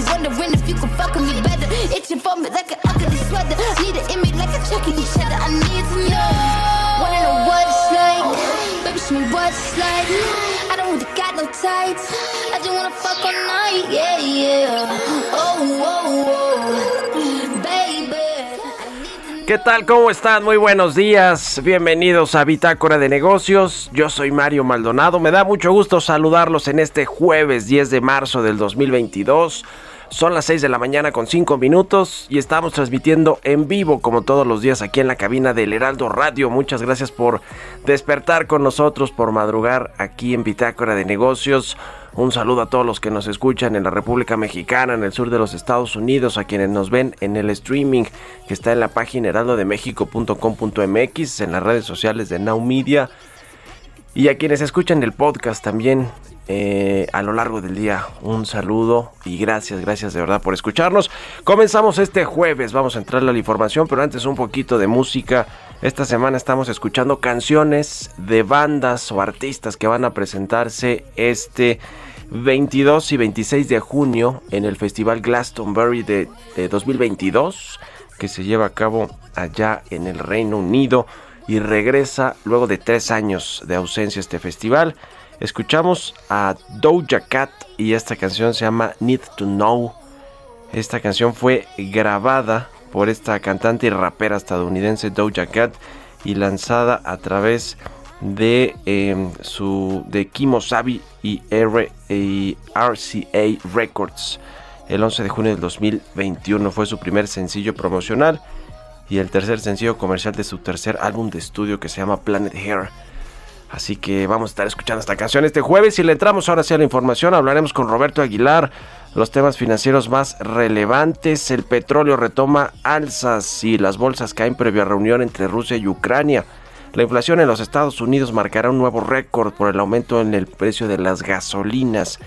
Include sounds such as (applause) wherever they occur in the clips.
Be wondering if you can fuck with me better. Itching for me like an ugly sweater. Need an image like a chucky cheddar. I need to know. Wanna know what it's like? Baby, show me like. I don't really got no tights. I just wanna fuck all night, yeah, yeah. Oh, oh, oh. ¿Qué tal? ¿Cómo están? Muy buenos días. Bienvenidos a Bitácora de Negocios. Yo soy Mario Maldonado. Me da mucho gusto saludarlos en este jueves 10 de marzo del 2022. Son las 6 de la mañana con 5 minutos y estamos transmitiendo en vivo como todos los días aquí en la cabina del Heraldo Radio. Muchas gracias por despertar con nosotros, por madrugar aquí en Bitácora de Negocios. Un saludo a todos los que nos escuchan en la República Mexicana, en el sur de los Estados Unidos, a quienes nos ven en el streaming que está en la página heraldodemexico.com.mx, en las redes sociales de Now Media y a quienes escuchan el podcast también eh, a lo largo del día. Un saludo y gracias, gracias de verdad por escucharnos. Comenzamos este jueves, vamos a entrar a la información, pero antes un poquito de música. Esta semana estamos escuchando canciones de bandas o artistas que van a presentarse este 22 y 26 de junio en el Festival Glastonbury de, de 2022 que se lleva a cabo allá en el Reino Unido y regresa luego de tres años de ausencia este festival. Escuchamos a Doja Cat y esta canción se llama Need to Know. Esta canción fue grabada por esta cantante y rapera estadounidense Doja Cat y lanzada a través de eh, su de Kimosabi y, R, y RCA Records. El 11 de junio del 2021 fue su primer sencillo promocional y el tercer sencillo comercial de su tercer álbum de estudio que se llama Planet Hair. Así que vamos a estar escuchando esta canción este jueves y le entramos ahora sí a la información. Hablaremos con Roberto Aguilar, los temas financieros más relevantes. El petróleo retoma alzas y las bolsas caen previo a reunión entre Rusia y Ucrania. La inflación en los Estados Unidos marcará un nuevo récord por el aumento en el precio de las gasolinas.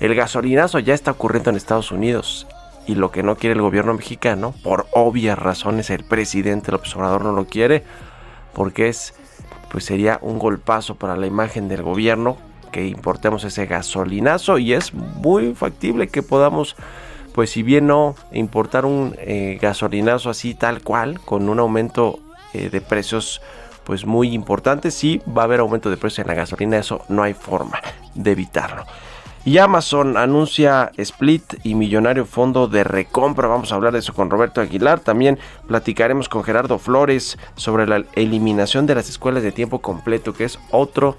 El gasolinazo ya está ocurriendo en Estados Unidos y lo que no quiere el gobierno mexicano, por obvias razones el presidente López Obrador no lo quiere, porque es pues sería un golpazo para la imagen del gobierno que importemos ese gasolinazo y es muy factible que podamos pues si bien no importar un eh, gasolinazo así tal cual con un aumento eh, de precios pues muy importante sí va a haber aumento de precios en la gasolina eso no hay forma de evitarlo y Amazon anuncia split y millonario fondo de recompra. Vamos a hablar de eso con Roberto Aguilar. También platicaremos con Gerardo Flores sobre la eliminación de las escuelas de tiempo completo, que es otro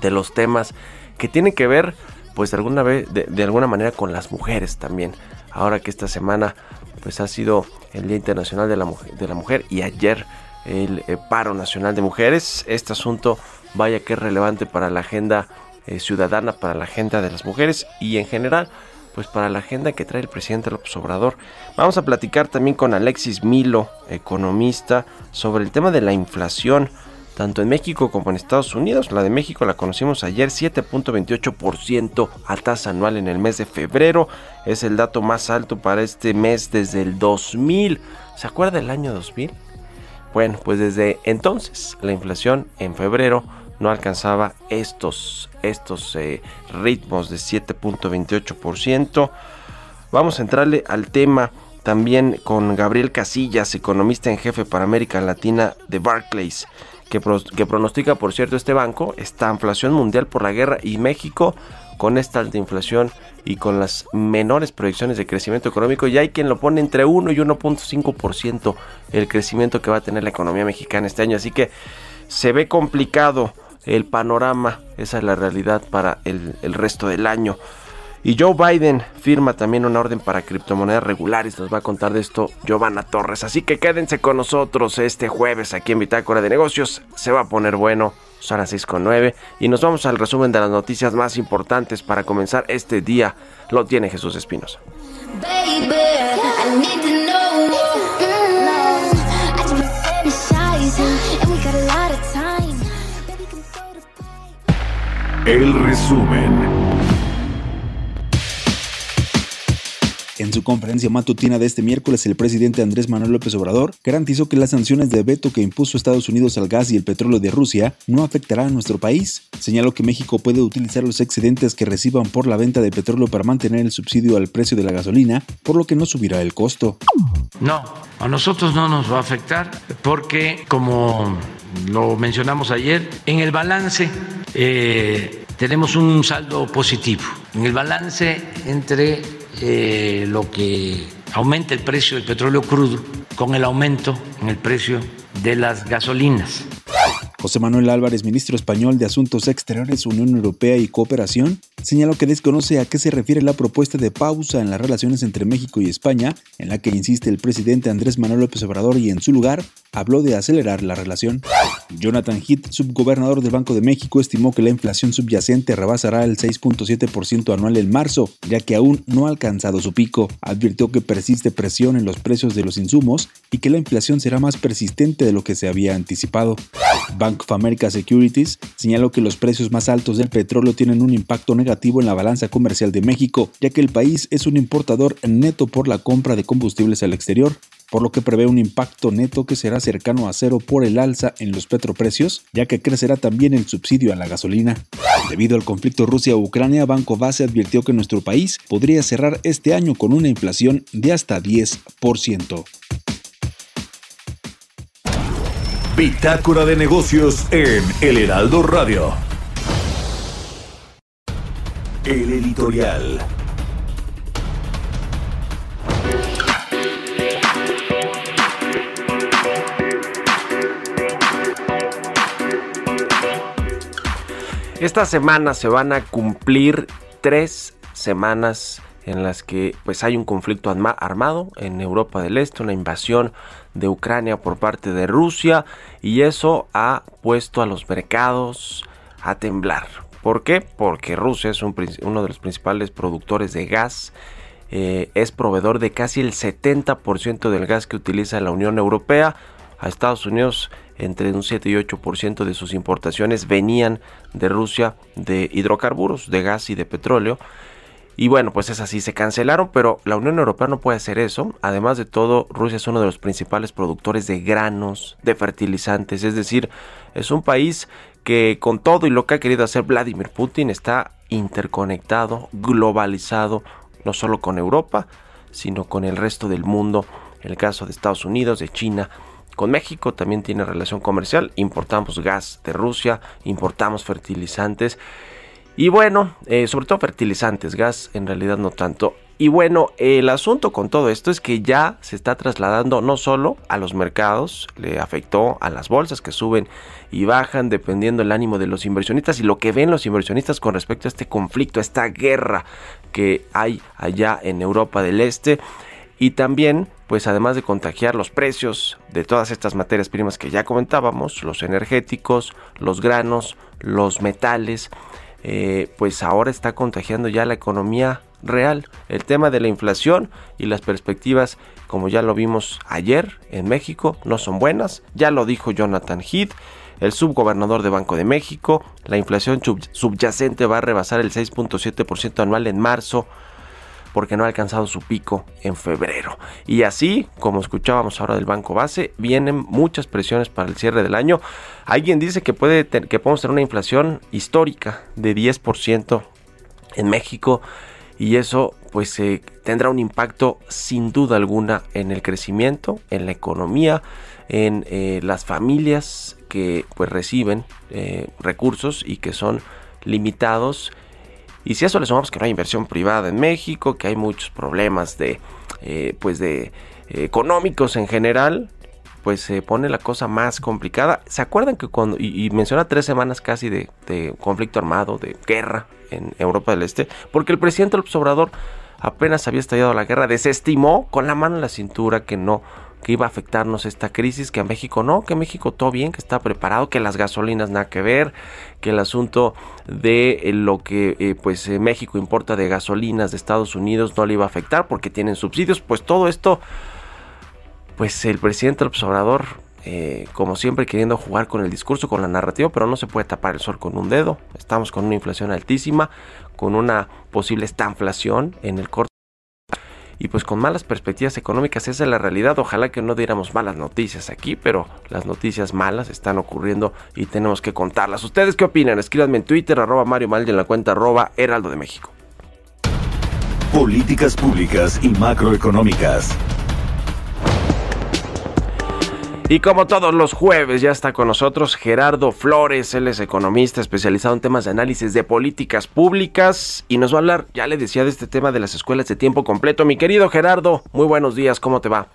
de los temas que tienen que ver, pues de alguna vez, de, alguna manera, con las mujeres también. Ahora que esta semana, pues ha sido el Día Internacional de la Mujer, de la mujer y ayer el eh, paro nacional de mujeres. Este asunto, vaya que es relevante para la agenda eh, ciudadana para la agenda de las mujeres y en general pues para la agenda que trae el presidente López Obrador. Vamos a platicar también con Alexis Milo, economista, sobre el tema de la inflación, tanto en México como en Estados Unidos. La de México la conocimos ayer, 7.28% a tasa anual en el mes de febrero. Es el dato más alto para este mes desde el 2000. ¿Se acuerda del año 2000? Bueno, pues desde entonces la inflación en febrero no alcanzaba estos, estos eh, ritmos de 7.28%. Vamos a entrarle al tema también con Gabriel Casillas, economista en jefe para América Latina de Barclays, que, pronostica, por cierto, este banco, esta inflación mundial por la guerra y México con esta alta inflación y con las menores proyecciones de crecimiento económico, y hay quien lo pone entre 1 y 1.5% el crecimiento que va a tener la economía mexicana este año. Así que se ve complicado el panorama, esa es la realidad para el, resto del año. Y Joe Biden firma también una orden para criptomonedas regulares. Nos va a contar de esto Giovanna Torres. Así que quédense con nosotros este jueves aquí en Bitácora de Negocios. Se va a poner bueno. Son las 6 con 9. Y nos vamos al resumen de las noticias más importantes para comenzar este día. Lo tiene Jesús Espinos. El resumen. En su conferencia matutina de este miércoles, el presidente Andrés Manuel López Obrador garantizó que las sanciones de veto que impuso Estados Unidos al gas y el petróleo de Rusia no afectarán a nuestro país. Señaló que México puede utilizar los excedentes que reciban por la venta de petróleo para mantener el subsidio al precio de la gasolina, por lo que no subirá el costo. No, a nosotros no nos va a afectar porque, como lo mencionamos ayer, en el balance eh, tenemos un saldo positivo. En el balance entre eh, lo que aumenta el precio del petróleo crudo con el aumento en el precio de las gasolinas. José Manuel Álvarez, ministro español de Asuntos Exteriores, Unión Europea y Cooperación, señaló que desconoce a qué se refiere la propuesta de pausa en las relaciones entre México y España, en la que insiste el presidente Andrés Manuel López Obrador y en su lugar habló de acelerar la relación. Jonathan Heath, subgobernador del Banco de México, estimó que la inflación subyacente rebasará el 6.7% anual en marzo, ya que aún no ha alcanzado su pico. Advirtió que persiste presión en los precios de los insumos y que la inflación será más persistente de lo que se había anticipado. Bank of America Securities señaló que los precios más altos del petróleo tienen un impacto negativo en la balanza comercial de México, ya que el país es un importador neto por la compra de combustibles al exterior, por lo que prevé un impacto neto que será cercano a cero por el alza en los petroprecios, ya que crecerá también el subsidio a la gasolina. Debido al conflicto Rusia-Ucrania, Banco Base advirtió que nuestro país podría cerrar este año con una inflación de hasta 10%. Bitácora de negocios en El Heraldo Radio. El editorial. Esta semana se van a cumplir tres semanas en las que pues hay un conflicto armado en Europa del Este, una invasión de Ucrania por parte de Rusia y eso ha puesto a los mercados a temblar. ¿Por qué? Porque Rusia es uno de los principales productores de gas, eh, es proveedor de casi el 70% del gas que utiliza la Unión Europea. A Estados Unidos entre un 7 y 8% de sus importaciones venían de Rusia de hidrocarburos, de gas y de petróleo. Y bueno, pues es así, se cancelaron, pero la Unión Europea no puede hacer eso. Además de todo, Rusia es uno de los principales productores de granos, de fertilizantes, es decir, es un país que con todo y lo que ha querido hacer Vladimir Putin está interconectado, globalizado, no solo con Europa, sino con el resto del mundo. El caso de Estados Unidos, de China, con México también tiene relación comercial, importamos gas de Rusia, importamos fertilizantes y bueno, eh, sobre todo fertilizantes, gas en realidad no tanto. Y bueno, el asunto con todo esto es que ya se está trasladando no solo a los mercados, le afectó a las bolsas que suben y bajan dependiendo el ánimo de los inversionistas y lo que ven los inversionistas con respecto a este conflicto, a esta guerra que hay allá en Europa del Este. Y también, pues además de contagiar los precios de todas estas materias primas que ya comentábamos, los energéticos, los granos, los metales, eh, pues ahora está contagiando ya la economía real. El tema de la inflación y las perspectivas, como ya lo vimos ayer en México, no son buenas. Ya lo dijo Jonathan Heath, el subgobernador de Banco de México. La inflación subyacente va a rebasar el 6.7% anual en marzo porque no ha alcanzado su pico en febrero. Y así, como escuchábamos ahora del Banco Base, vienen muchas presiones para el cierre del año. Alguien dice que, puede que podemos tener una inflación histórica de 10% en México y eso pues eh, tendrá un impacto sin duda alguna en el crecimiento, en la economía, en eh, las familias que pues reciben eh, recursos y que son limitados y si a eso le sumamos que no hay inversión privada en México, que hay muchos problemas de, pues de económicos en general, pues se pone la cosa más complicada. ¿Se acuerdan que cuando, y, menciona tres semanas casi de, de, conflicto armado, de guerra en Europa del Este, porque el presidente López Obrador apenas había estallado la guerra, desestimó con la mano en la cintura que no, que iba a afectarnos esta crisis, que a México no, que México todo bien, que está preparado, que las gasolinas nada que ver, que el asunto de eh, lo que eh, pues eh, México importa de gasolinas de Estados Unidos no le iba a afectar porque tienen subsidios, pues todo esto pues el presidente López Obrador, como siempre, queriendo jugar con el discurso, con la narrativa, pero no se puede tapar el sol con un dedo. Estamos con una inflación altísima, con una posible estanflación en el corto y pues con malas perspectivas económicas, esa es la realidad. Ojalá que no diéramos malas noticias aquí, pero las noticias malas están ocurriendo y tenemos que contarlas. ¿Ustedes qué opinan? Escríbanme en Twitter, arroba Mario Mal en la cuenta arroba Heraldo de México. Políticas públicas y macroeconómicas. Y como todos los jueves ya está con nosotros Gerardo Flores, él es economista especializado en temas de análisis de políticas públicas y nos va a hablar, ya le decía, de este tema de las escuelas de tiempo completo. Mi querido Gerardo, muy buenos días, ¿cómo te va?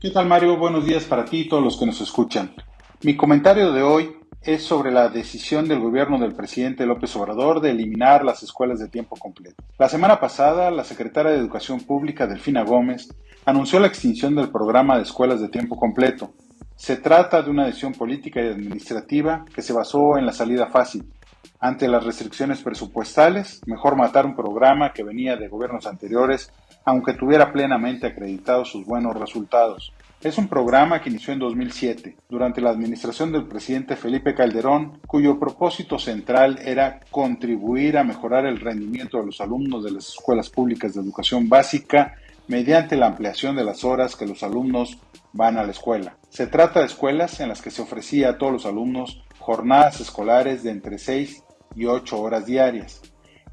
¿Qué tal Mario? Buenos días para ti y todos los que nos escuchan. Mi comentario de hoy es sobre la decisión del gobierno del presidente López Obrador de eliminar las escuelas de tiempo completo. La semana pasada, la secretaria de Educación Pública, Delfina Gómez, anunció la extinción del programa de escuelas de tiempo completo, se trata de una decisión política y administrativa que se basó en la salida fácil. Ante las restricciones presupuestales, mejor matar un programa que venía de gobiernos anteriores, aunque tuviera plenamente acreditados sus buenos resultados. Es un programa que inició en 2007, durante la administración del presidente Felipe Calderón, cuyo propósito central era contribuir a mejorar el rendimiento de los alumnos de las escuelas públicas de educación básica mediante la ampliación de las horas que los alumnos van a la escuela. Se trata de escuelas en las que se ofrecía a todos los alumnos jornadas escolares de entre 6 y 8 horas diarias.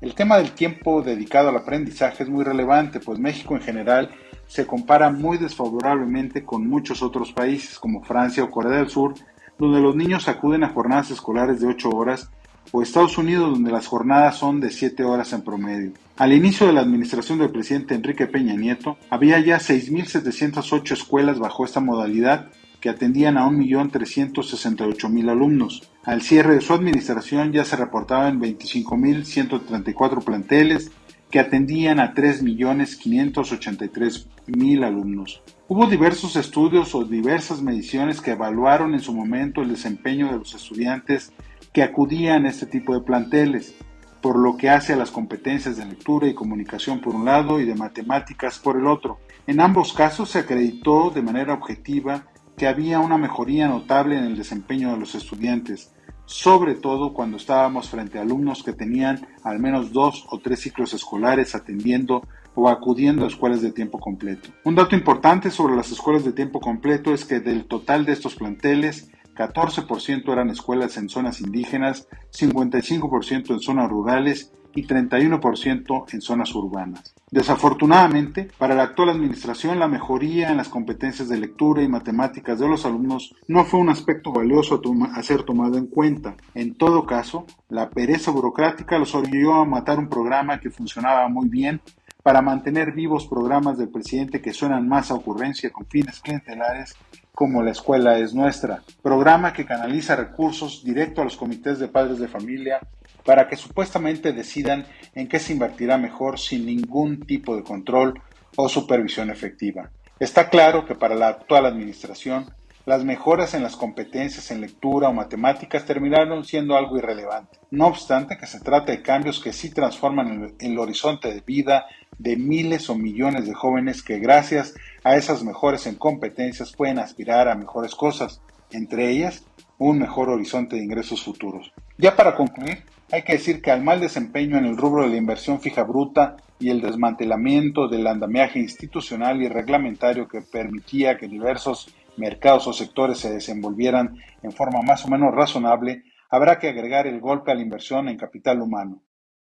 El tema del tiempo dedicado al aprendizaje es muy relevante, pues México en general se compara muy desfavorablemente con muchos otros países como Francia o Corea del Sur, donde los niños acuden a jornadas escolares de 8 horas o Estados Unidos donde las jornadas son de 7 horas en promedio. Al inicio de la administración del presidente Enrique Peña Nieto, había ya 6.708 escuelas bajo esta modalidad que atendían a 1.368.000 alumnos. Al cierre de su administración ya se reportaban 25.134 planteles que atendían a 3.583.000 alumnos. Hubo diversos estudios o diversas mediciones que evaluaron en su momento el desempeño de los estudiantes que acudían a este tipo de planteles, por lo que hace a las competencias de lectura y comunicación por un lado y de matemáticas por el otro. En ambos casos se acreditó de manera objetiva que había una mejoría notable en el desempeño de los estudiantes, sobre todo cuando estábamos frente a alumnos que tenían al menos dos o tres ciclos escolares atendiendo o acudiendo a escuelas de tiempo completo. Un dato importante sobre las escuelas de tiempo completo es que del total de estos planteles, 14% eran escuelas en zonas indígenas, 55% en zonas rurales y 31% en zonas urbanas. Desafortunadamente, para la actual administración, la mejoría en las competencias de lectura y matemáticas de los alumnos no fue un aspecto valioso a, ser tomado en cuenta. En todo caso, la pereza burocrática los orilló a matar un programa que funcionaba muy bien para mantener vivos programas del presidente que suenan más a ocurrencia con fines clientelares como La Escuela es Nuestra, programa que canaliza recursos directo a los comités de padres de familia para que supuestamente decidan en qué se invertirá mejor sin ningún tipo de control o supervisión efectiva. Está claro que para la actual administración, las mejoras en las competencias en lectura o matemáticas terminaron siendo algo irrelevante. No obstante que se trata de cambios que sí transforman el, el horizonte de vida de miles o millones de jóvenes que gracias a esas mejores en competencias pueden aspirar a mejores cosas, entre ellas un mejor horizonte de ingresos futuros. Ya para concluir, hay que decir que al mal desempeño en el rubro de la inversión fija bruta y el desmantelamiento del andamiaje institucional y reglamentario que permitía que diversos mercados o sectores se desenvolvieran en forma más o menos razonable, habrá que agregar el golpe a la inversión en capital humano.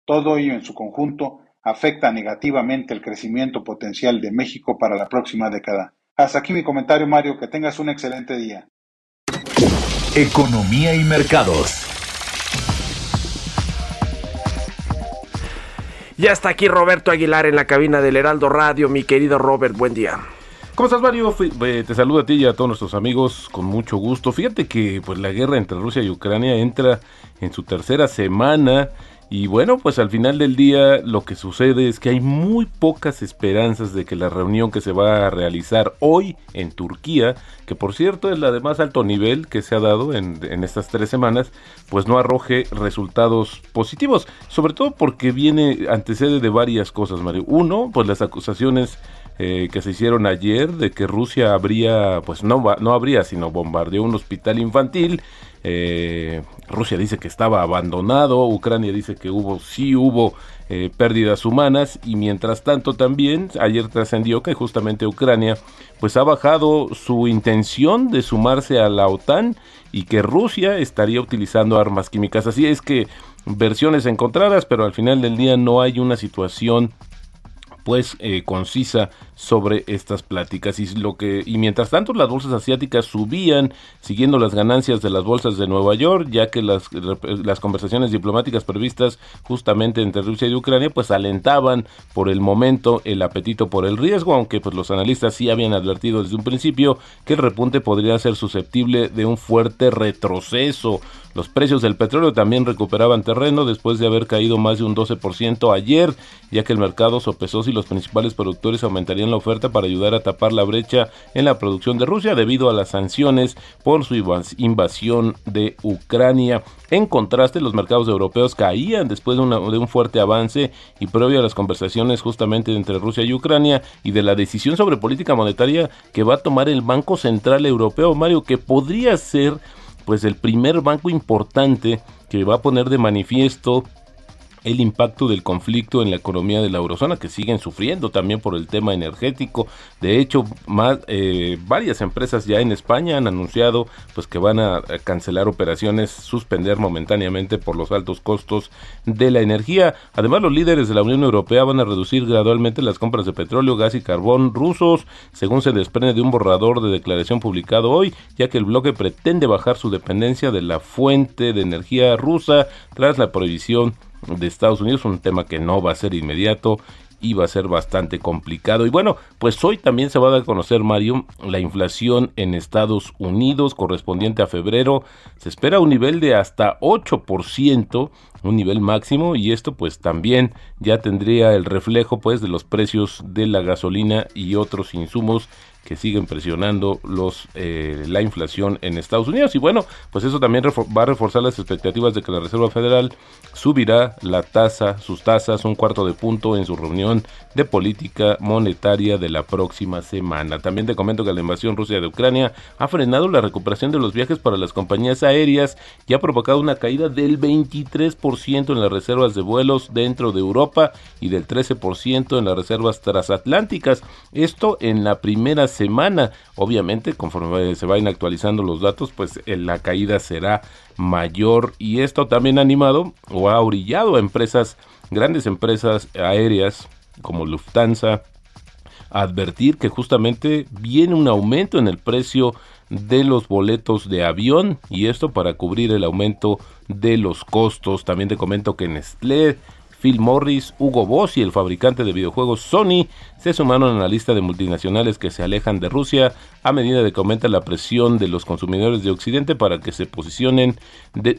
Todo ello en su conjunto afecta negativamente el crecimiento potencial de México para la próxima década. Hasta aquí mi comentario, Mario. Que tengas un excelente día. Economía y mercados. Ya está aquí Roberto Aguilar en la cabina del Heraldo Radio. Mi querido Robert, buen día. ¿Cómo estás, Mario? Te saludo a ti y a todos nuestros amigos con mucho gusto. Fíjate que pues la guerra entre Rusia y Ucrania entra en su tercera semana y bueno, pues al final del día lo que sucede es que hay muy pocas esperanzas de que la reunión que se va a realizar hoy en Turquía, que por cierto es la de más alto nivel que se ha dado en, estas tres semanas, pues no arroje resultados positivos, sobre todo porque viene, antecede de varias cosas, Mario. Uno, pues las acusaciones eh, que se hicieron ayer de que Rusia habría, pues no, no habría, sino bombardeó un hospital infantil eh, Rusia dice que estaba abandonado, Ucrania dice que hubo, sí hubo eh, pérdidas humanas y mientras tanto también ayer trascendió que justamente Ucrania pues ha bajado su intención de sumarse a la OTAN y que Rusia estaría utilizando armas químicas. Así es que versiones encontradas, pero al final del día no hay una situación pues eh, concisa sobre estas pláticas. Y lo que y mientras tanto las bolsas asiáticas subían siguiendo las ganancias de las bolsas de Nueva York ya que las, las conversaciones diplomáticas previstas justamente entre Rusia y Ucrania pues alentaban por el momento el apetito por el riesgo aunque pues los analistas sí habían advertido desde un principio que el repunte podría ser susceptible de un fuerte retroceso. Los precios del petróleo también recuperaban terreno después de haber caído más de un 12% ayer, ya que el mercado sopesó si los principales productores aumentarían la oferta para ayudar a tapar la brecha en la producción de Rusia debido a las sanciones por su invasión de Ucrania. En contraste, los mercados europeos caían después de, un fuerte avance y previo a las conversaciones justamente entre Rusia y Ucrania y de la decisión sobre política monetaria que va a tomar el Banco Central Europeo, Mario, que podría ser pues el primer banco importante que va a poner de manifiesto el impacto del conflicto en la economía de la eurozona que siguen sufriendo también por el tema energético. De hecho, más, eh, varias empresas ya en España han anunciado pues que van a cancelar operaciones, suspender momentáneamente por los altos costos de la energía. Además, los líderes de la Unión Europea van a reducir gradualmente las compras de petróleo, gas y carbón rusos, según se desprende de un borrador de declaración publicado hoy, ya que el bloque pretende bajar su dependencia de la fuente de energía rusa tras la prohibición de Estados Unidos, un tema que no va a ser inmediato y va a ser bastante complicado. Y bueno, pues hoy también se va a dar a conocer, Mario, la inflación en Estados Unidos correspondiente a febrero. Se espera un nivel de hasta 8%, un nivel máximo, y esto pues también ya tendría el reflejo pues de los precios de la gasolina y otros insumos que siguen presionando los eh, la inflación en Estados Unidos. Y bueno pues eso también va a reforzar las expectativas de que la Reserva Federal subirá la tasa sus tasas un cuarto de punto en su reunión de política monetaria de la próxima semana. También te comento que la invasión rusa de Ucrania ha frenado la recuperación de los viajes para las compañías aéreas y ha provocado una caída del 23% en las reservas de vuelos dentro de Europa y del 13% en las reservas transatlánticas. Esto en la primera semana. Obviamente, conforme se vayan actualizando los datos, pues eh, la caída será mayor y esto también ha animado o ha orillado a empresas, grandes empresas aéreas como Lufthansa, a advertir que justamente viene un aumento en el precio de los boletos de avión y esto para cubrir el aumento de los costos. También te comento que Nestlé Phil Morris, Hugo Boss y el fabricante de videojuegos Sony se sumaron a la lista de multinacionales que se alejan de Rusia a medida de que aumenta la presión de los consumidores de Occidente para que se posicionen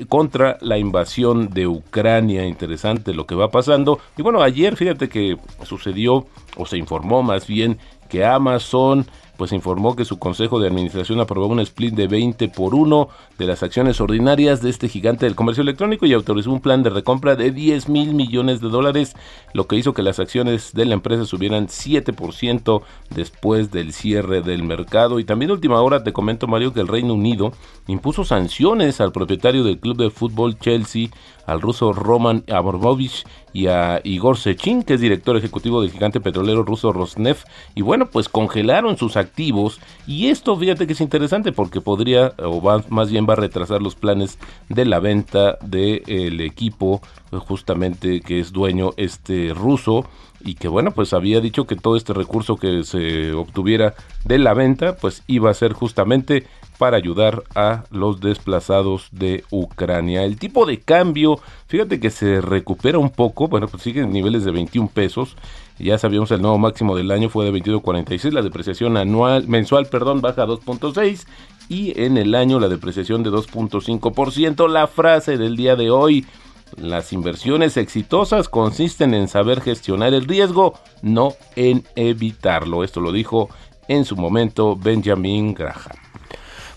contra la invasión de Ucrania. Interesante lo que va pasando. Y bueno, ayer fíjate que sucedió o se informó más bien que Amazon pues informó que su consejo de administración aprobó un split de 20 por 1 de las acciones ordinarias de este gigante del comercio electrónico y autorizó un plan de recompra de 10 mil millones de dólares, lo que hizo que las acciones de la empresa subieran 7% después del cierre del mercado. Y también última hora te comento Mario que el Reino Unido impuso sanciones al propietario del club de fútbol Chelsea, al ruso Roman Abramovich y a Igor Sechin, que es director ejecutivo del gigante petrolero ruso Rosneft. Y bueno, pues congelaron sus activos y esto fíjate que es interesante porque podría, o más bien va a retrasar los planes de la venta del equipo justamente que es dueño este ruso y que bueno pues había dicho que todo este recurso que se obtuviera de la venta pues iba a ser justamente para ayudar a los desplazados de Ucrania. El tipo de cambio, fíjate que se recupera un poco, bueno, pues sigue en niveles de 21 pesos. Ya sabíamos el nuevo máximo del año fue de 22.46, la depreciación anual mensual, perdón, baja a 2.6 y en el año la depreciación de 2.5%. La frase del día de hoy, las inversiones exitosas consisten en saber gestionar el riesgo, no en evitarlo. Esto lo dijo en su momento Benjamin Graham.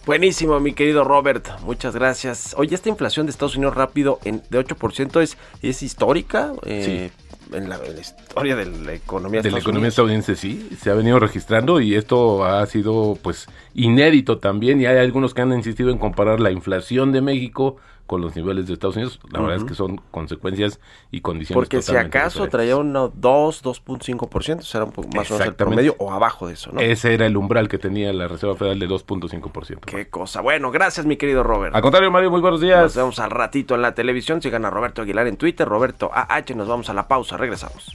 Buenísimo, mi querido Robert. Muchas gracias. Oye, esta inflación de Estados Unidos rápido en, de 8% es, es histórica. Eh, en, la, historia de la economía de la economía estadounidense sí se ha venido registrando y esto ha sido pues inédito también y hay algunos que han insistido en comparar la inflación de México con los niveles de Estados Unidos, la verdad es que son consecuencias y condiciones Porque si acaso traía un 2, 2.5%, será un poco más o menos el promedio o abajo de eso, ¿no? Ese era el umbral que tenía la Reserva Federal de 2.5%. Qué cosa. Bueno, gracias mi querido Robert. Al contrario, Mario, muy buenos días. Nos vemos al ratito en la televisión. Sigan a Roberto Aguilar en Twitter, Roberto AH. Nos vamos a la pausa. Regresamos.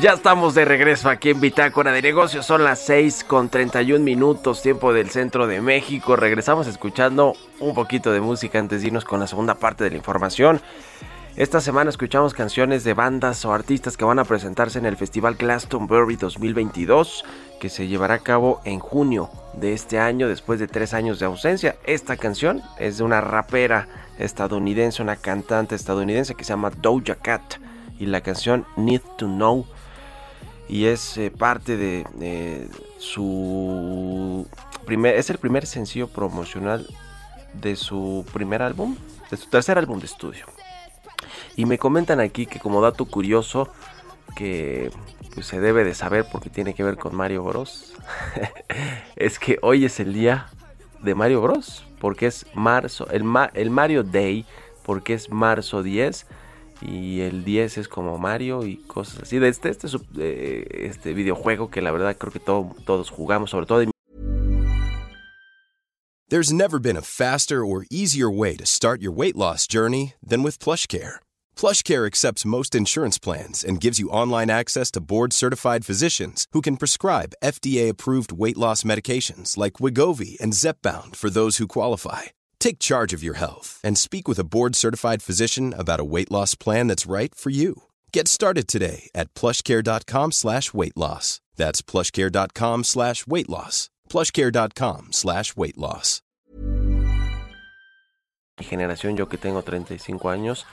Ya estamos de regreso aquí en Bitácora de Negocios. Son las 6 con 31 minutos, tiempo del centro de México. Regresamos escuchando un poquito de música antes de irnos con la segunda parte de la información. Esta semana escuchamos canciones de bandas o artistas que van a presentarse en el Festival Glastonbury 2022, que se llevará a cabo en junio de este año, después de tres años de ausencia. Esta canción es de una rapera estadounidense, una cantante estadounidense que se llama Doja Cat y la canción Need to Know y es eh, parte de su primer es el primer sencillo promocional de su primer álbum de su tercer álbum de estudio. Y me comentan aquí que como dato curioso que pues, se debe de saber porque tiene que ver con Mario Bros (laughs) es que hoy es el día de Mario Bros porque es marzo el, el Mario Day porque es marzo 10 y el 10 es como Mario y cosas así de este este, eh, este videojuego que la verdad creo que todo, todos jugamos sobre todo There's never been a faster or easier way to start your weight loss journey than with PlushCare. PlushCare accepts most insurance plans and gives you online access to board-certified physicians who can prescribe FDA-approved weight loss medications like Wigovi and Zepbound for those who qualify. Take charge of your health and speak with a board certified physician about a weight loss plan that's right for you. Get started today at plushcare.com slash weight loss. That's plushcare.com slash weight loss. Plushcare.com slash weight loss. Generación, yo que tengo 35 años,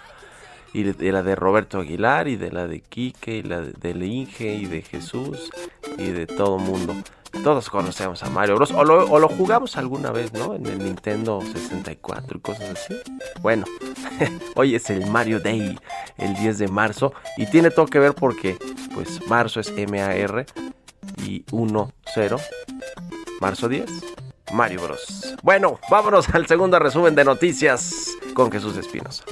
y de, la de Roberto Aguilar, y de la de Quique, y la de, del Inge, y de Jesús, y de todo mundo. Todos conocemos a Mario Bros. O lo, jugamos alguna vez, ¿no? En el Nintendo 64 y cosas así. Bueno, (laughs) hoy es el Mario Day, el 10 de marzo. Y tiene todo que ver porque, pues, marzo es M-A-R y 1-0. Marzo 10, Mario Bros. Bueno, vámonos al segundo resumen de noticias con Jesús Espinos.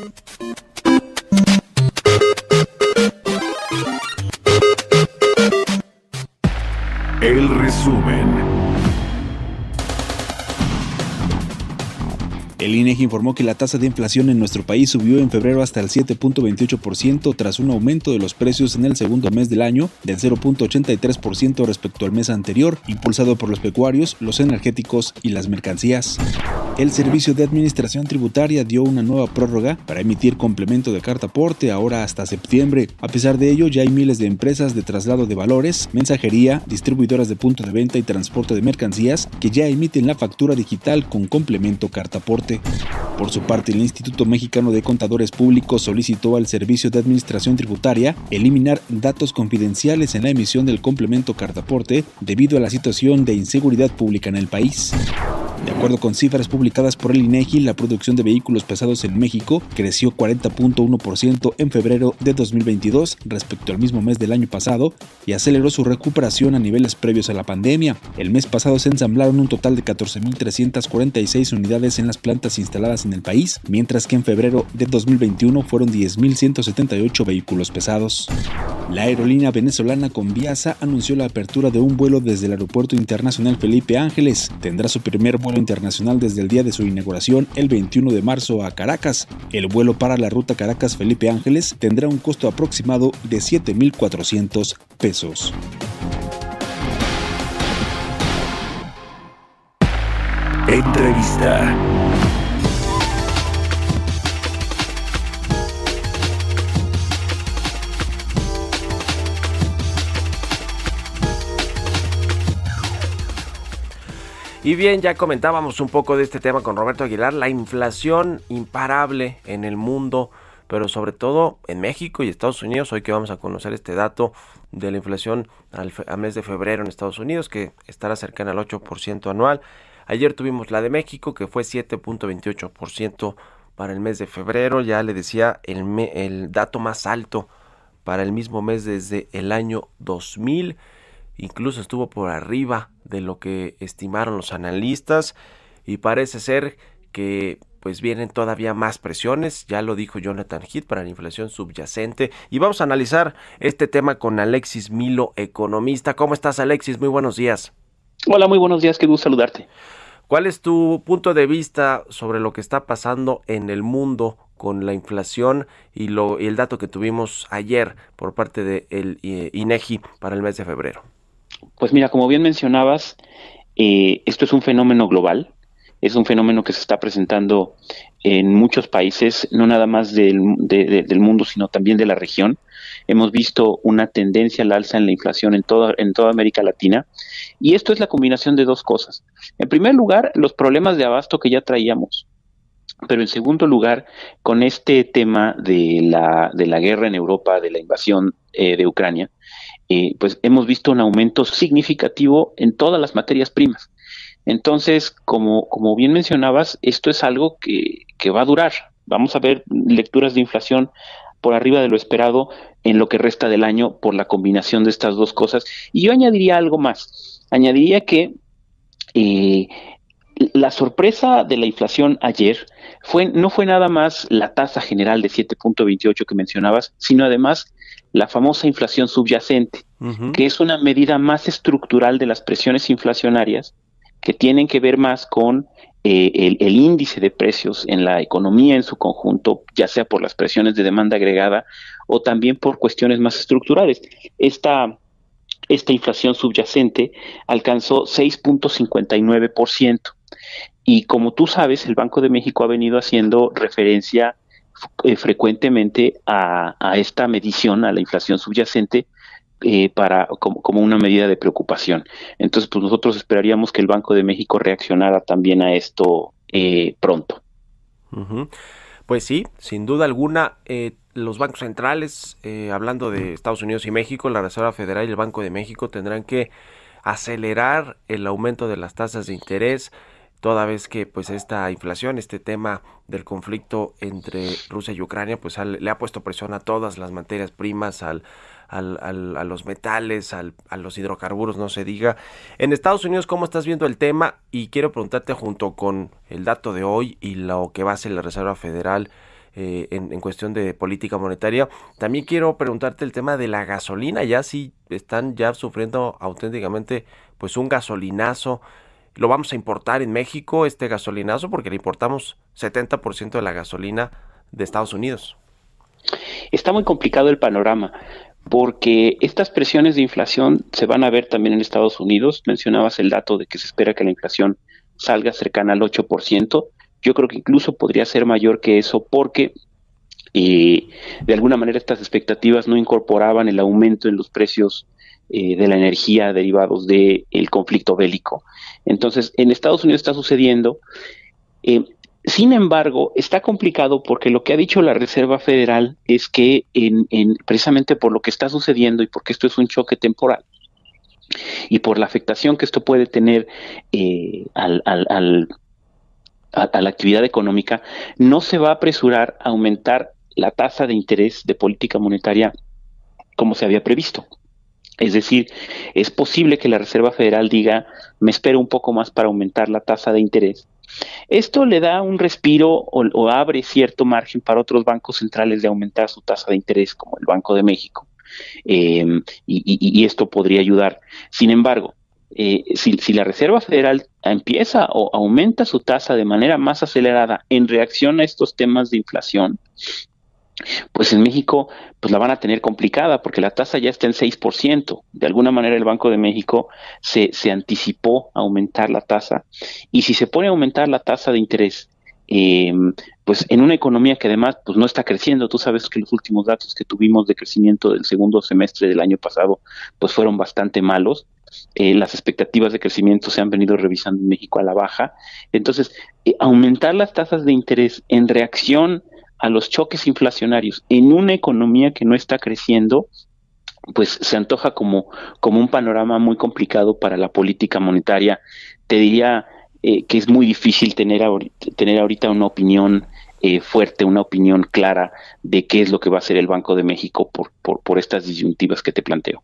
El resumen. El INE INEGI informó que la tasa de inflación en nuestro país subió en febrero hasta el 7.28% tras un aumento de los precios en el segundo mes del año del 0.83% respecto al mes anterior, impulsado por los pecuarios, los energéticos y las mercancías. El Servicio de Administración Tributaria dio una nueva prórroga para emitir complemento de carta aporte ahora hasta septiembre. A pesar de ello, ya hay miles de empresas de traslado de valores, mensajería, distribuidoras de punto de venta y transporte de mercancías que ya emiten la factura digital con complemento carta aporte. Por su parte, el Instituto Mexicano de Contadores Públicos solicitó al Servicio de Administración Tributaria eliminar datos confidenciales en la emisión del complemento carta aporte debido a la situación de inseguridad pública en el país. De acuerdo con cifras publicadas por el INEGI, la producción de vehículos pesados en México creció 40.1% en febrero de 2022 respecto al mismo mes del año pasado y aceleró su recuperación a niveles previos a la pandemia. El mes pasado se ensamblaron un total de 14.346 unidades en las plantas instaladas en el país, mientras que en febrero de 2021 fueron 10.178 vehículos pesados. La aerolínea venezolana Conviasa anunció la apertura de un vuelo desde el Aeropuerto Internacional Felipe Ángeles. Tendrá su primer vuelo internacional desde el día de su inauguración el 21 de marzo a Caracas. El vuelo para la ruta Caracas-Felipe Ángeles tendrá un costo aproximado de 7.400 pesos. Entrevista. Y bien, ya comentábamos un poco de este tema con Roberto Aguilar, la inflación imparable en el mundo, pero sobre todo en México y Estados Unidos. Hoy que vamos a conocer este dato de la inflación al, mes de febrero en Estados Unidos, que estará cercana al 8% anual. Ayer tuvimos la de México, que fue 7.28% para el mes de febrero. Ya le decía el, el dato más alto para el mismo mes desde el año 2000 incluso estuvo por arriba de lo que estimaron los analistas y parece ser que pues vienen todavía más presiones, ya lo dijo Jonathan Heath para la inflación subyacente y vamos a analizar este tema con Alexis Milo, economista. ¿Cómo estás Alexis? Muy buenos días. Hola, muy buenos días, qué gusto saludarte. ¿Cuál es tu punto de vista sobre lo que está pasando en el mundo con la inflación y, lo, y el dato que tuvimos ayer por parte del de INEGI para el mes de febrero? Pues mira, como bien mencionabas, eh, esto es un fenómeno global, es un fenómeno que se está presentando en muchos países, no nada más del, mundo, sino también de la región. Hemos visto una tendencia al alza en la inflación en toda, en toda América Latina y esto es la combinación de dos cosas. En primer lugar, los problemas de abasto que ya traíamos. Pero en segundo lugar, con este tema de la, de la guerra en Europa, de la invasión eh, de Ucrania, eh, pues hemos visto un aumento significativo en todas las materias primas. Entonces, como, como bien mencionabas, esto es algo que, que va a durar. Vamos a ver lecturas de inflación por arriba de lo esperado en lo que resta del año por la combinación de estas dos cosas. Y yo añadiría algo más. Añadiría que eh, la sorpresa de la inflación ayer fue, no fue nada más la tasa general de 7.28 que mencionabas, sino además la famosa inflación subyacente, que es una medida más estructural de las presiones inflacionarias que tienen que ver más con eh, el, índice de precios en la economía en su conjunto, ya sea por las presiones de demanda agregada o también por cuestiones más estructurales. Esta, esta inflación subyacente alcanzó 6.59%. Y como tú sabes, el Banco de México ha venido haciendo referencia eh, frecuentemente a, esta medición, a la inflación subyacente, eh, para como, una medida de preocupación. Entonces, pues nosotros esperaríamos que el Banco de México reaccionara también a esto eh, pronto. Pues sí, sin duda alguna, los bancos centrales, hablando de Estados Unidos y México, la Reserva Federal y el Banco de México tendrán que acelerar el aumento de las tasas de interés, toda vez que pues esta inflación, este tema del conflicto entre Rusia y Ucrania, pues le ha puesto presión a todas las materias primas, al, al, a los metales, al, a los hidrocarburos, no se diga. En Estados Unidos, ¿cómo estás viendo el tema? Y quiero preguntarte junto con el dato de hoy y lo que va a hacer la Reserva Federal eh, en, en, cuestión de política monetaria, también quiero preguntarte el tema de la gasolina, ya si están ya sufriendo auténticamente pues un gasolinazo lo vamos a importar en México, este gasolinazo, porque le importamos 70% de la gasolina de Estados Unidos. Está muy complicado el panorama porque estas presiones de inflación se van a ver también en Estados Unidos. Mencionabas el dato de que se espera que la inflación salga cercana al 8%. Yo creo que incluso podría ser mayor que eso porque eh, de alguna manera estas expectativas no incorporaban el aumento en los precios eh, de la energía derivados del conflicto bélico. Entonces, en Estados Unidos está sucediendo. Eh, sin embargo, está complicado porque lo que ha dicho la Reserva Federal es que en, precisamente por lo que está sucediendo y porque esto es un choque temporal y por la afectación que esto puede tener eh, al, a la actividad económica, no se va a apresurar a aumentar la tasa de interés de política monetaria como se había previsto. Es decir, es posible que la Reserva Federal diga, me espero un poco más para aumentar la tasa de interés. Esto le da un respiro o, abre cierto margen para otros bancos centrales de aumentar su tasa de interés, como el Banco de México. Em, y, esto podría ayudar. Sin embargo, eh, si, si, la Reserva Federal empieza o aumenta su tasa de manera más acelerada en reacción a estos temas de inflación, pues en México pues la van a tener complicada porque la tasa ya está en 6%. De alguna manera el Banco de México se, se anticipó a aumentar la tasa y si se pone a aumentar la tasa de interés, eh, pues en una economía que además pues no está creciendo, tú sabes que los últimos datos que tuvimos de crecimiento del segundo semestre del año pasado pues fueron bastante malos. Eh, las expectativas de crecimiento se han venido revisando en México a la baja. Entonces, eh, aumentar las tasas de interés en reacción a los choques inflacionarios en una economía que no está creciendo, pues se antoja como, como un panorama muy complicado para la política monetaria. Te diría eh, que es muy difícil tener, tener ahorita una opinión eh, fuerte, una opinión clara de qué es lo que va a hacer el Banco de México por, por, por estas disyuntivas que te planteo.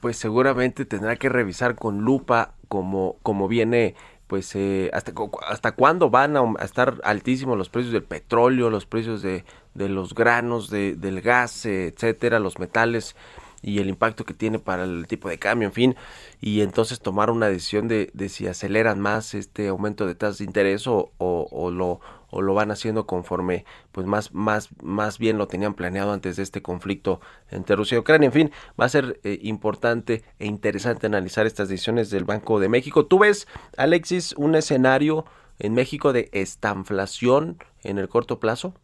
Pues seguramente tendrá que revisar con lupa como, como viene pues eh, hasta, hasta cuándo van a, estar altísimos los precios del petróleo, los precios de, de los granos, de, del gas, etcétera, los metales y el impacto que tiene para el tipo de cambio, en fin, y entonces tomar una decisión de, de si aceleran más este aumento de tasas de interés o, o, lo, o lo van haciendo conforme pues más, más, más bien lo tenían planeado antes de este conflicto entre Rusia y Ucrania. En fin, va a ser eh, importante e interesante analizar estas decisiones del Banco de México. ¿Tú ves, Alexis, un escenario en México de estanflación en el corto plazo?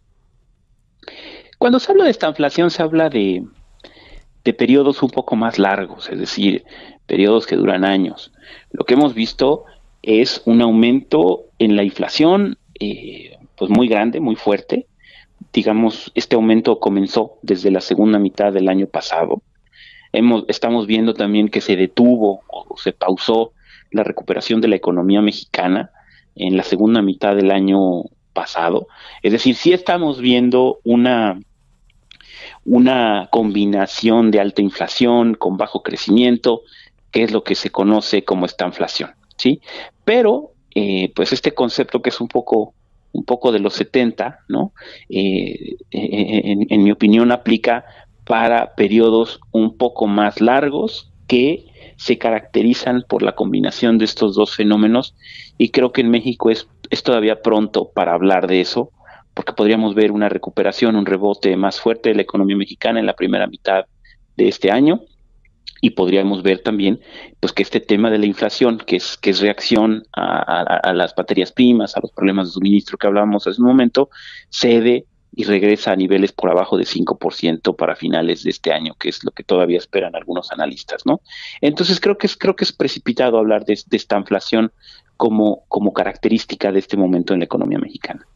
Cuando se habla de estanflación se habla de de periodos un poco más largos, es decir, periodos que duran años. Lo que hemos visto es un aumento en la inflación, eh, pues muy grande, muy fuerte. Digamos, este aumento comenzó desde la segunda mitad del año pasado. Hemos, estamos viendo también que se detuvo o se pausó la recuperación de la economía mexicana en la segunda mitad del año pasado. Es decir, sí estamos viendo una una combinación de alta inflación con bajo crecimiento, que es lo que se conoce como esta inflación, ¿sí? Pero, eh, pues este concepto que es un poco, un poco de los 70, ¿no? Eh, en, en mi opinión aplica para periodos un poco más largos que se caracterizan por la combinación de estos dos fenómenos y creo que en México es, es todavía pronto para hablar de eso porque podríamos ver una recuperación, un rebote más fuerte de la economía mexicana en la primera mitad de este año y podríamos ver también pues que este tema de la inflación que es que es reacción a, las materias primas a los problemas de suministro que hablábamos hace un momento cede y regresa a niveles por abajo de 5% para finales de este año, que es lo que todavía esperan algunos analistas, ¿no? Entonces creo que es creo que es precipitado hablar de, esta inflación como como característica de este momento en la economía mexicana.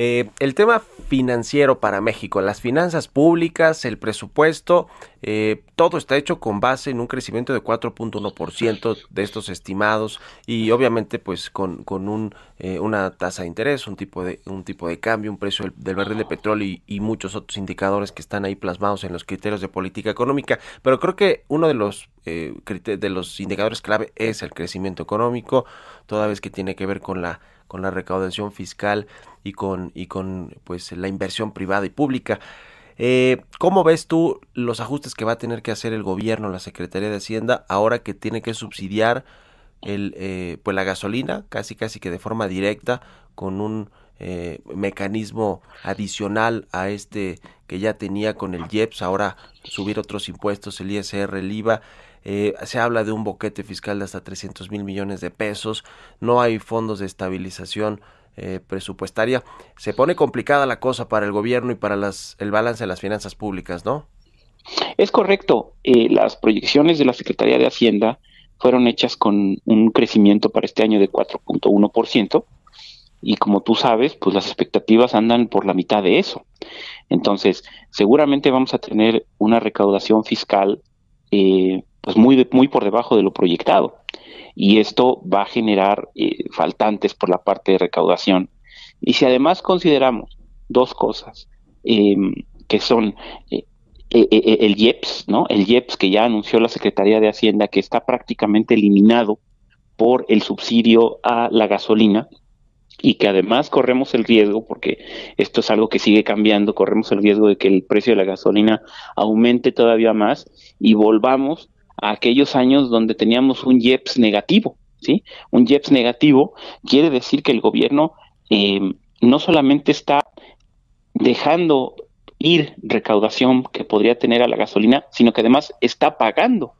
Eh, el tema financiero para México, las finanzas públicas, el presupuesto, eh, todo está hecho con base en un crecimiento de 4.1% de estos estimados y obviamente pues con, con un, eh, una tasa de interés, un tipo de, un tipo de cambio, un precio del, barril de petróleo y, muchos otros indicadores que están ahí plasmados en los criterios de política económica. Pero creo que uno de los, de los indicadores clave es el crecimiento económico, toda vez que tiene que ver con la con la recaudación fiscal y con, y con pues, la inversión privada y pública. Eh, ¿Cómo ves tú los ajustes que va a tener que hacer el gobierno, la Secretaría de Hacienda, ahora que tiene que subsidiar el, eh, pues la gasolina, casi casi que de forma directa, con un eh, mecanismo adicional a este que ya tenía con el IEPS, ahora subir otros impuestos, el ISR, el IVA. Eh, se habla de un boquete fiscal de hasta 300 mil millones de pesos, no hay fondos de estabilización eh, presupuestaria. Se pone complicada la cosa para el gobierno y para las, el balance de las finanzas públicas, ¿no? Es correcto. las proyecciones de la Secretaría de Hacienda fueron hechas con un crecimiento para este año de 4.1%, y como tú sabes, pues las expectativas andan por la mitad de eso. Entonces, seguramente vamos a tener una recaudación fiscal eh, pues muy, muy por debajo de lo proyectado. Y esto va a generar eh, faltantes por la parte de recaudación. Y si además consideramos dos cosas, em, que son eh, el IEPS, ¿no? El IEPS que ya anunció la Secretaría de Hacienda que está prácticamente eliminado por el subsidio a la gasolina, y que además corremos el riesgo, porque esto es algo que sigue cambiando, corremos el riesgo de que el precio de la gasolina aumente todavía más y volvamos a aquellos años donde teníamos un IEPS negativo, ¿sí? Un IEPS negativo quiere decir que el gobierno eh, no solamente está dejando ir recaudación que podría tener a la gasolina, sino que además está pagando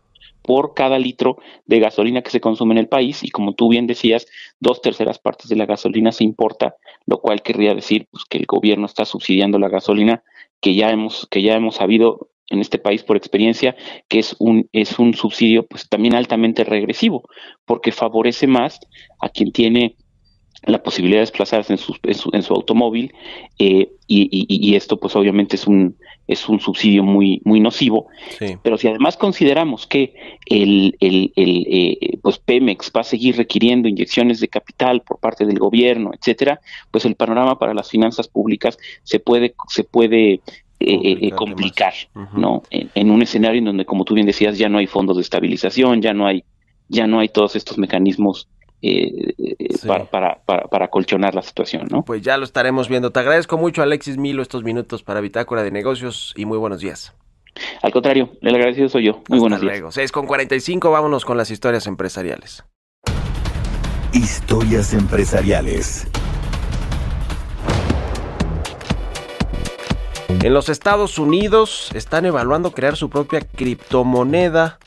por cada litro de gasolina que se consume en el país y como tú bien decías, dos terceras partes de la gasolina se importa, lo cual querría decir pues, que el gobierno está subsidiando la gasolina que ya hemos que ya hemos sabido en este país por experiencia que es un es un subsidio pues también altamente regresivo porque favorece más a quien tiene la posibilidad de desplazarse en su, en su, automóvil eh, y, esto pues obviamente es un es un subsidio muy muy nocivo. Pero si además consideramos que el, el, el eh, pues Pemex va a seguir requiriendo inyecciones de capital por parte del gobierno etcétera pues el panorama para las finanzas públicas se puede se puede eh, complicar, no en, en un escenario en donde como tú bien decías ya no hay fondos de estabilización ya no hay ya no hay todos estos mecanismos eh, para, para, para, colchonar la situación, ¿no? Pues ya lo estaremos viendo. Te agradezco mucho, Alexis Milo, estos minutos para Bitácora de Negocios y muy buenos días. Al contrario, el agradecido soy yo. Muy buenos luego. 6 con 45, vámonos con las historias empresariales. Historias empresariales. En los Estados Unidos están evaluando crear su propia criptomoneda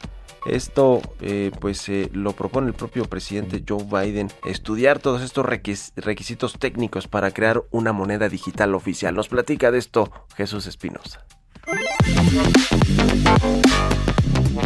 esto eh, pues lo propone el propio presidente Joe Biden, estudiar todos estos requisitos técnicos para crear una moneda digital oficial. Nos platica de esto Jesús Espinosa.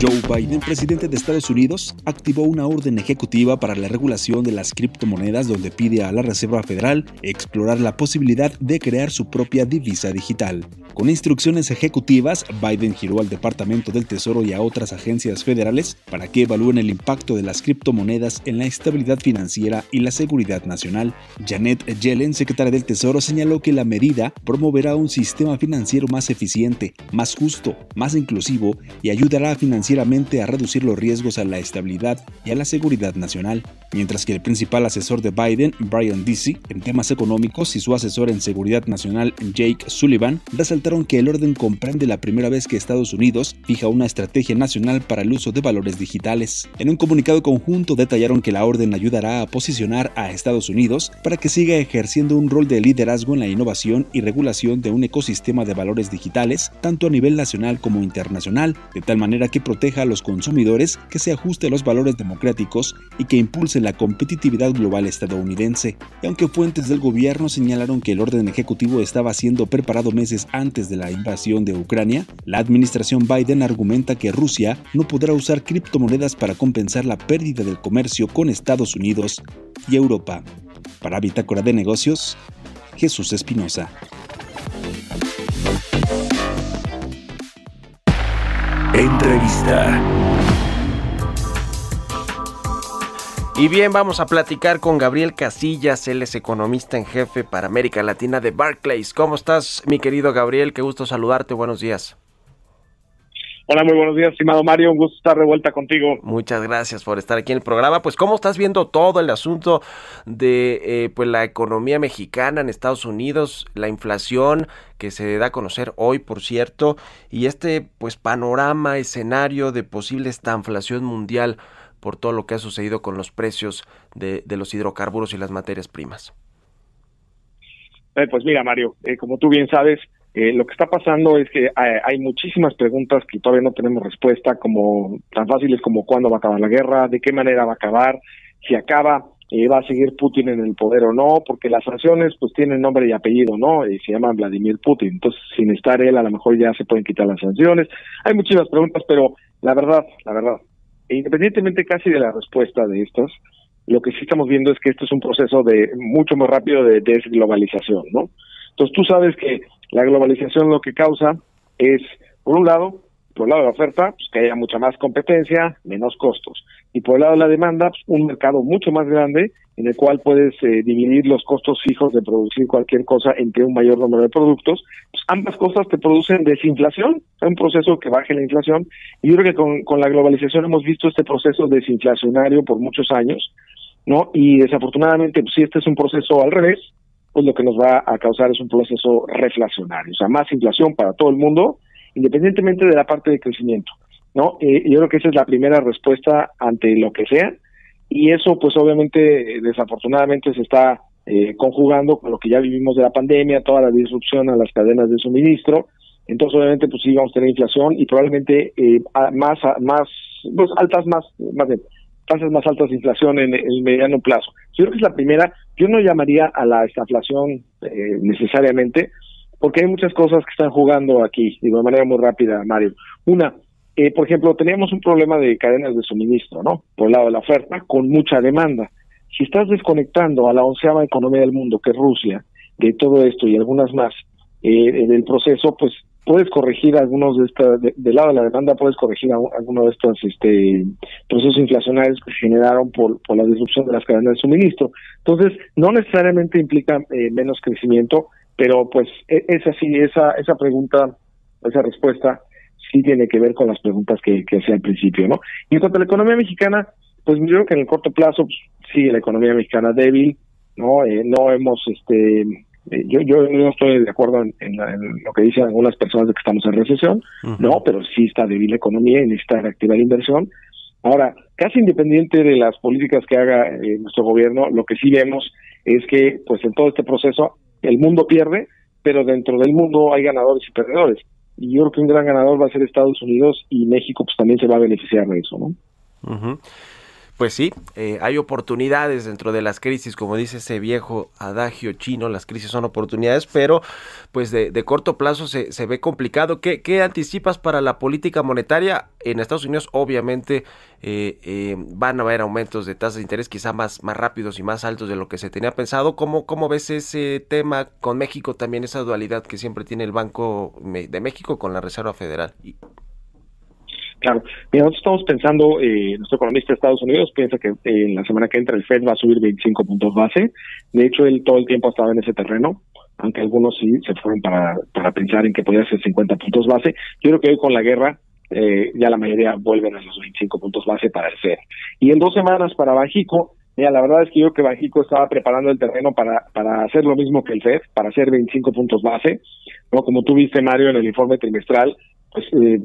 Joe Biden, presidente de Estados Unidos, activó una orden ejecutiva para la regulación de las criptomonedas donde pide a la Reserva Federal explorar la posibilidad de crear su propia divisa digital. Con instrucciones ejecutivas, Biden giró al Departamento del Tesoro y a otras agencias federales para que evalúen el impacto de las criptomonedas en la estabilidad financiera y la seguridad nacional. Janet Yellen, secretaria del Tesoro, señaló que la medida promoverá un sistema financiero más eficiente, más justo, más inclusivo y ayudará a financieramente a reducir los riesgos a la estabilidad y a la seguridad nacional, mientras que el principal asesor de Biden, Brian Deasy, en temas económicos y su asesor en seguridad nacional, Jake Sullivan, resaltaron que el orden comprende la primera vez que Estados Unidos fija una estrategia nacional para el uso de valores digitales. En un comunicado conjunto detallaron que la orden ayudará a posicionar a Estados Unidos para que siga ejerciendo un rol de liderazgo en la innovación y regulación de un ecosistema de valores digitales, tanto a nivel nacional como internacional, de tal manera que proteja a los consumidores, que se ajuste a los valores democráticos y que impulse la competitividad global estadounidense. Y aunque fuentes del gobierno señalaron que el orden ejecutivo estaba siendo preparado meses antes de la invasión de Ucrania, la administración Biden argumenta que Rusia no podrá usar criptomonedas para compensar la pérdida del comercio con Estados Unidos y Europa. Para Bitácora de Negocios, Jesús Espinosa. Y bien, vamos a platicar con Gabriel Casillas, él es economista en jefe para América Latina de Barclays. ¿Cómo estás, mi querido Gabriel? Qué gusto saludarte, buenos días. Hola, muy buenos días, estimado Mario. Un gusto estar de vuelta contigo. Muchas gracias por estar aquí en el programa. Pues, ¿cómo estás viendo todo el asunto de eh, pues la economía mexicana en Estados Unidos, la inflación que se da a conocer hoy, por cierto, y este pues panorama, escenario de posible estanflación mundial? por todo lo que ha sucedido con los precios de, de los hidrocarburos y las materias primas. Eh, pues mira, Mario, eh, como tú bien sabes, eh, lo que está pasando es que hay, hay, muchísimas preguntas que todavía no tenemos respuesta, como tan fáciles como cuándo va a acabar la guerra, de qué manera va a acabar, si acaba, eh, va a seguir Putin en el poder o no, porque las sanciones pues tienen nombre y apellido, ¿no? Y se llaman Vladimir Putin. Entonces, sin estar él, a lo mejor ya se pueden quitar las sanciones. Hay muchísimas preguntas, pero la verdad, la verdad, independientemente casi de la respuesta de estas, lo que sí estamos viendo es que esto es un proceso de mucho más rápido de desglobalización, ¿no? Entonces tú sabes que la globalización lo que causa es, por un lado, por el lado de la oferta, pues que haya mucha más competencia, menos costos. Y por el lado de la demanda, pues, un mercado mucho más grande en el cual puedes eh, dividir los costos fijos de producir cualquier cosa entre un mayor número de productos. Pues ambas cosas te producen desinflación, es un proceso que baje la inflación. Y yo creo que con, con la globalización hemos visto este proceso desinflacionario por muchos años, ¿no? Y desafortunadamente, pues si este es un proceso al revés, pues lo que nos va a causar es un proceso reflacionario, o sea, más inflación para todo el mundo, independientemente de la parte de crecimiento, ¿no? Eh, yo creo que esa es la primera respuesta ante lo que sea, y eso, pues obviamente, desafortunadamente se está eh, conjugando con lo que ya vivimos de la pandemia, toda la disrupción a las cadenas de suministro, entonces obviamente pues sí vamos a tener inflación y probablemente eh, más más pues, altas más más bien, tasas más altas de inflación en el mediano plazo. Yo creo que es la primera. Yo no llamaría a la estaflación eh, necesariamente, porque hay muchas cosas que están jugando aquí, digo, de manera muy rápida, Mario. Una, eh, por ejemplo, teníamos un problema de cadenas de suministro, ¿no? Por el lado de la oferta, con mucha demanda. Si estás desconectando a la onceava economía del mundo, que es Rusia, de todo esto y algunas más, eh, del proceso, pues puedes corregir algunos de esta, de, del lado de la demanda, puedes corregir algunos de estos este, procesos inflacionarios que se generaron por, por la disrupción de las cadenas de suministro. Entonces, no necesariamente implica eh, menos crecimiento, pero pues e, es así, esa, esa pregunta, esa respuesta sí tiene que ver con las preguntas que, que hacía al principio, ¿no? Y en cuanto a la economía mexicana, pues yo creo que en el corto plazo pues, sigue la economía mexicana débil, ¿no? Eh, no hemos este yo, yo no estoy de acuerdo en, lo que dicen algunas personas de que estamos en recesión, no, pero sí está débil la economía y necesita reactivar la inversión. Ahora, casi independiente de las políticas que haga eh, nuestro gobierno, lo que sí vemos es que, pues en todo este proceso, el mundo pierde, pero dentro del mundo hay ganadores y perdedores. Y yo creo que un gran ganador va a ser Estados Unidos y México, pues también se va a beneficiar de eso, ¿no? Pues sí, eh, hay oportunidades dentro de las crisis, como dice ese viejo adagio chino, las crisis son oportunidades, pero pues de, corto plazo se, se, ve complicado. ¿Qué, ¿Qué, anticipas para la política monetaria? En Estados Unidos obviamente eh, eh, van a haber aumentos de tasas de interés quizá más, más rápidos y más altos de lo que se tenía pensado. ¿Cómo, ¿Cómo ves ese tema con México también, esa dualidad que siempre tiene el Banco de México con la Reserva Federal? Claro, mira, nosotros estamos pensando, eh, nuestro economista de Estados Unidos piensa que en la semana que entra el Fed va a subir 25 puntos base. De hecho, él todo el tiempo ha estado en ese terreno, aunque algunos sí se fueron para, para pensar en que podía ser 50 puntos base. Yo creo que hoy con la guerra eh, ya la mayoría vuelven a los 25 puntos base para el Fed. Y en dos semanas para Bajico, mira, la verdad es que yo creo que Bajico estaba preparando el terreno para, para hacer lo mismo que el Fed, para hacer 25 puntos base. ¿no? Como tú viste, Mario, en el informe trimestral, pues eh,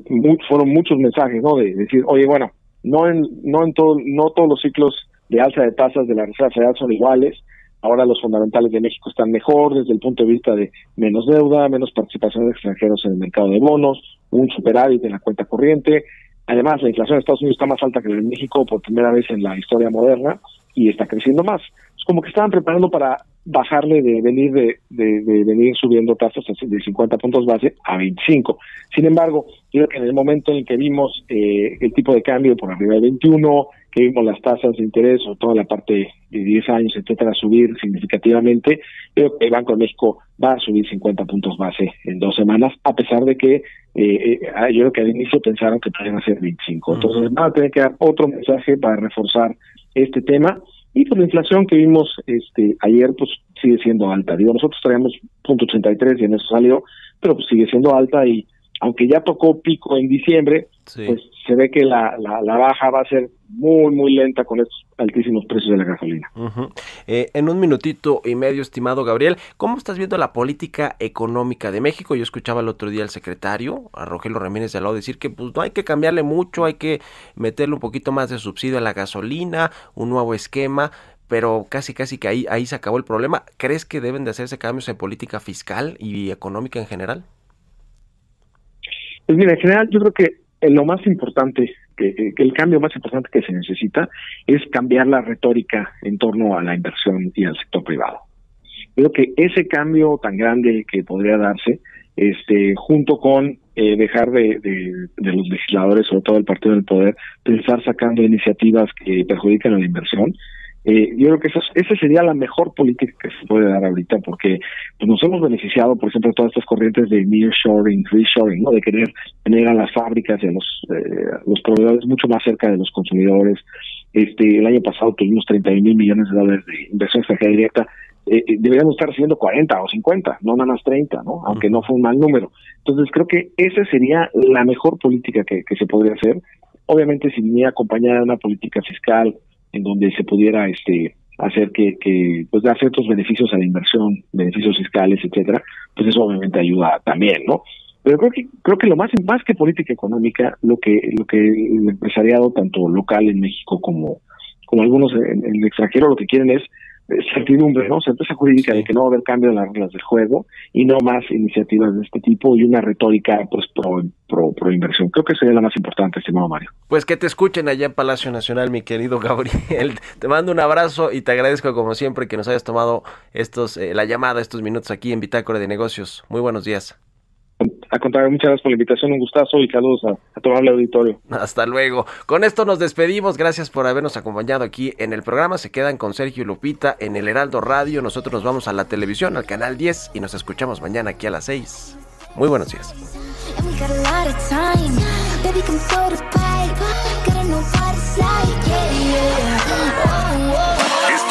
fueron muchos mensajes, ¿no? De decir, oye, bueno, no en no en todo no todos los ciclos de alza de tasas de la Reserva Federal son iguales. Ahora los fundamentales de México están mejor desde el punto de vista de menos deuda, menos participación de extranjeros en el mercado de bonos, un superávit en la cuenta corriente. Además, la inflación de Estados Unidos está más alta que la de México por primera vez en la historia moderna y está creciendo más. Es como que estaban preparando para bajarle de venir de, de, venir subiendo tasas de 50 puntos base a 25. Sin embargo, creo que en el momento en que vimos eh, el tipo de cambio por arriba de 21, que vimos las tasas de interés o toda la parte de 10 años, etcétera, subir significativamente, creo que el Banco de México va a subir 50 puntos base en dos semanas, a pesar de que eh, eh, yo creo que al inicio pensaron que podían hacer 25. Entonces van a tener que dar otro mensaje para reforzar este tema y pues la inflación que vimos este ayer pues sigue siendo alta. Digo, nosotros traíamos punto y en eso salió, pero pues sigue siendo alta y aunque ya tocó pico en diciembre, pues se ve que la, la, baja va a ser muy, muy lenta con estos altísimos precios de la gasolina. Eh, en un minutito y medio, estimado Gabriel, ¿cómo estás viendo la política económica de México? Yo escuchaba el otro día al secretario, a Rogelio Ramírez de Alao, decir que pues no hay que cambiarle mucho, hay que meterle un poquito más de subsidio a la gasolina, un nuevo esquema, pero casi casi que ahí, ahí se acabó el problema. ¿Crees que deben de hacerse cambios en política fiscal y económica en general? Pues mira, en general yo creo que lo más importante, que, el cambio más importante que se necesita es cambiar la retórica en torno a la inversión y al sector privado. Creo que ese cambio tan grande que podría darse, este, junto con eh, dejar de, de, los legisladores, sobre todo el partido del poder, pensar sacando iniciativas que perjudican a la inversión, eh, yo creo que esa, esa sería la mejor política que se puede dar ahorita, porque pues, nos hemos beneficiado, por ejemplo, de todas estas corrientes de nearshoring, reshoring, ¿no? de querer tener a las fábricas y a los, eh, los proveedores mucho más cerca de los consumidores. Este, el año pasado tuvimos 31 mil millones de dólares de inversión extranjera directa. Eh, eh deberíamos estar recibiendo 40 o 50, no nada más 30, ¿no? aunque no fue un mal número. Entonces creo que esa sería la mejor política que, que se podría hacer. Obviamente, si venía acompañada de una política fiscal, en donde se pudiera este hacer que, que pues dar ciertos beneficios a la inversión, beneficios fiscales, etcétera, pues eso obviamente ayuda también, ¿no? Pero creo que creo que lo más más que política económica, lo que lo que el empresariado tanto local en México como como algunos en el extranjero lo que quieren es certidumbre, ¿no? Certeza jurídica de que no va a haber cambio en las reglas del juego y no más iniciativas de este tipo y una retórica pues pro, pro, pro inversión. Creo que sería la más importante, estimado Mario. Pues que te escuchen allá en Palacio Nacional, mi querido Gabriel. (laughs) Te mando un abrazo y te agradezco como siempre que nos hayas tomado estos eh, la llamada, estos minutos aquí en Bitácora de Negocios. Muy buenos días. A contar, muchas gracias por la invitación, un gustazo y saludos a, a el auditorio. Hasta luego. Con esto nos despedimos. Gracias por habernos acompañado aquí en el programa. Se quedan con Sergio Lupita en el Heraldo Radio. Nosotros nos vamos a la televisión, al canal 10 y nos escuchamos mañana aquí a las 6. Muy buenos días.